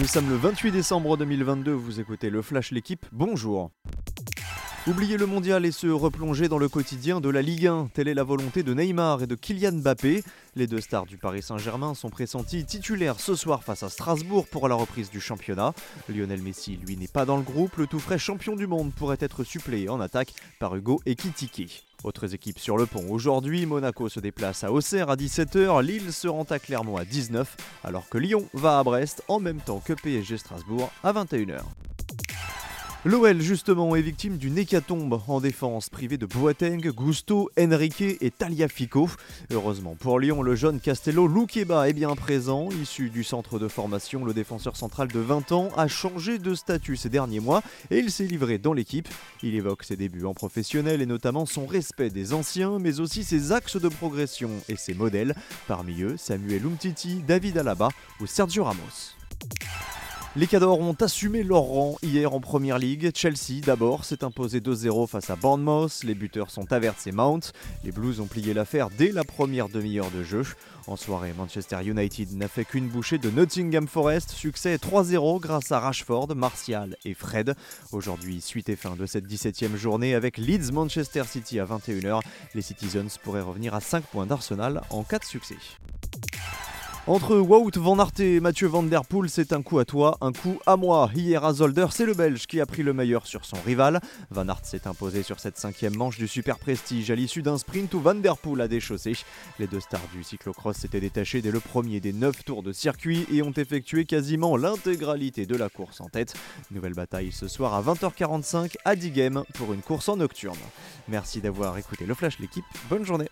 Nous sommes le 28 décembre 2022, vous écoutez le Flash L'équipe, bonjour. Oubliez le mondial et se replonger dans le quotidien de la Ligue 1. Telle est la volonté de Neymar et de Kylian Mbappé. Les deux stars du Paris Saint-Germain sont pressentis titulaires ce soir face à Strasbourg pour la reprise du championnat. Lionel Messi, lui, n'est pas dans le groupe. Le tout frais champion du monde pourrait être suppléé en attaque par Hugo Ekitike. Autres équipes sur le pont aujourd'hui, Monaco se déplace à Auxerre à 17h, Lille se rend à Clermont à 19 alors que Lyon va à Brest en même temps que PSG Strasbourg à 21h. L'OL justement est victime d'une hécatombe en défense, privée de Boateng, Gusto, Enrique et Taliafico. Heureusement pour Lyon, le jeune Castello Loukeba est bien présent. Issu du centre de formation, le défenseur central de 20 ans a changé de statut ces derniers mois et il s'est livré dans l'équipe. Il évoque ses débuts en professionnel et notamment son respect des anciens, mais aussi ses axes de progression et ses modèles. Parmi eux, Samuel Umtiti, David Alaba ou Sergio Ramos. Les Cadors ont assumé leur rang hier en Première League. Chelsea, d'abord, s'est imposé 2-0 face à Bournemouth. Les buteurs sont Havertz et Mount. Les Blues ont plié l'affaire dès la première demi-heure de jeu. En soirée, Manchester United n'a fait qu'une bouchée de Nottingham Forest. Succès 3-0 grâce à Rashford, Martial et Fred. Aujourd'hui, suite et fin de cette 17e journée avec Leeds Manchester City à 21h. Les Citizens pourraient revenir à 5 points d'Arsenal en cas de succès. Entre Wout van Aert et Mathieu Van Der Poel, c'est un coup à toi, un coup à moi. Hier à Zolder, c'est le Belge qui a pris le meilleur sur son rival. Van Aert s'est imposé sur cette cinquième manche du Super Prestige à l'issue d'un sprint où Van Der Poel a déchaussé. Les deux stars du cyclocross s'étaient détachés dès le premier des neuf tours de circuit et ont effectué quasiment l'intégralité de la course en tête. Nouvelle bataille ce soir à 20h45 à Digame pour une course en nocturne. Merci d'avoir écouté le Flash l'équipe, bonne journée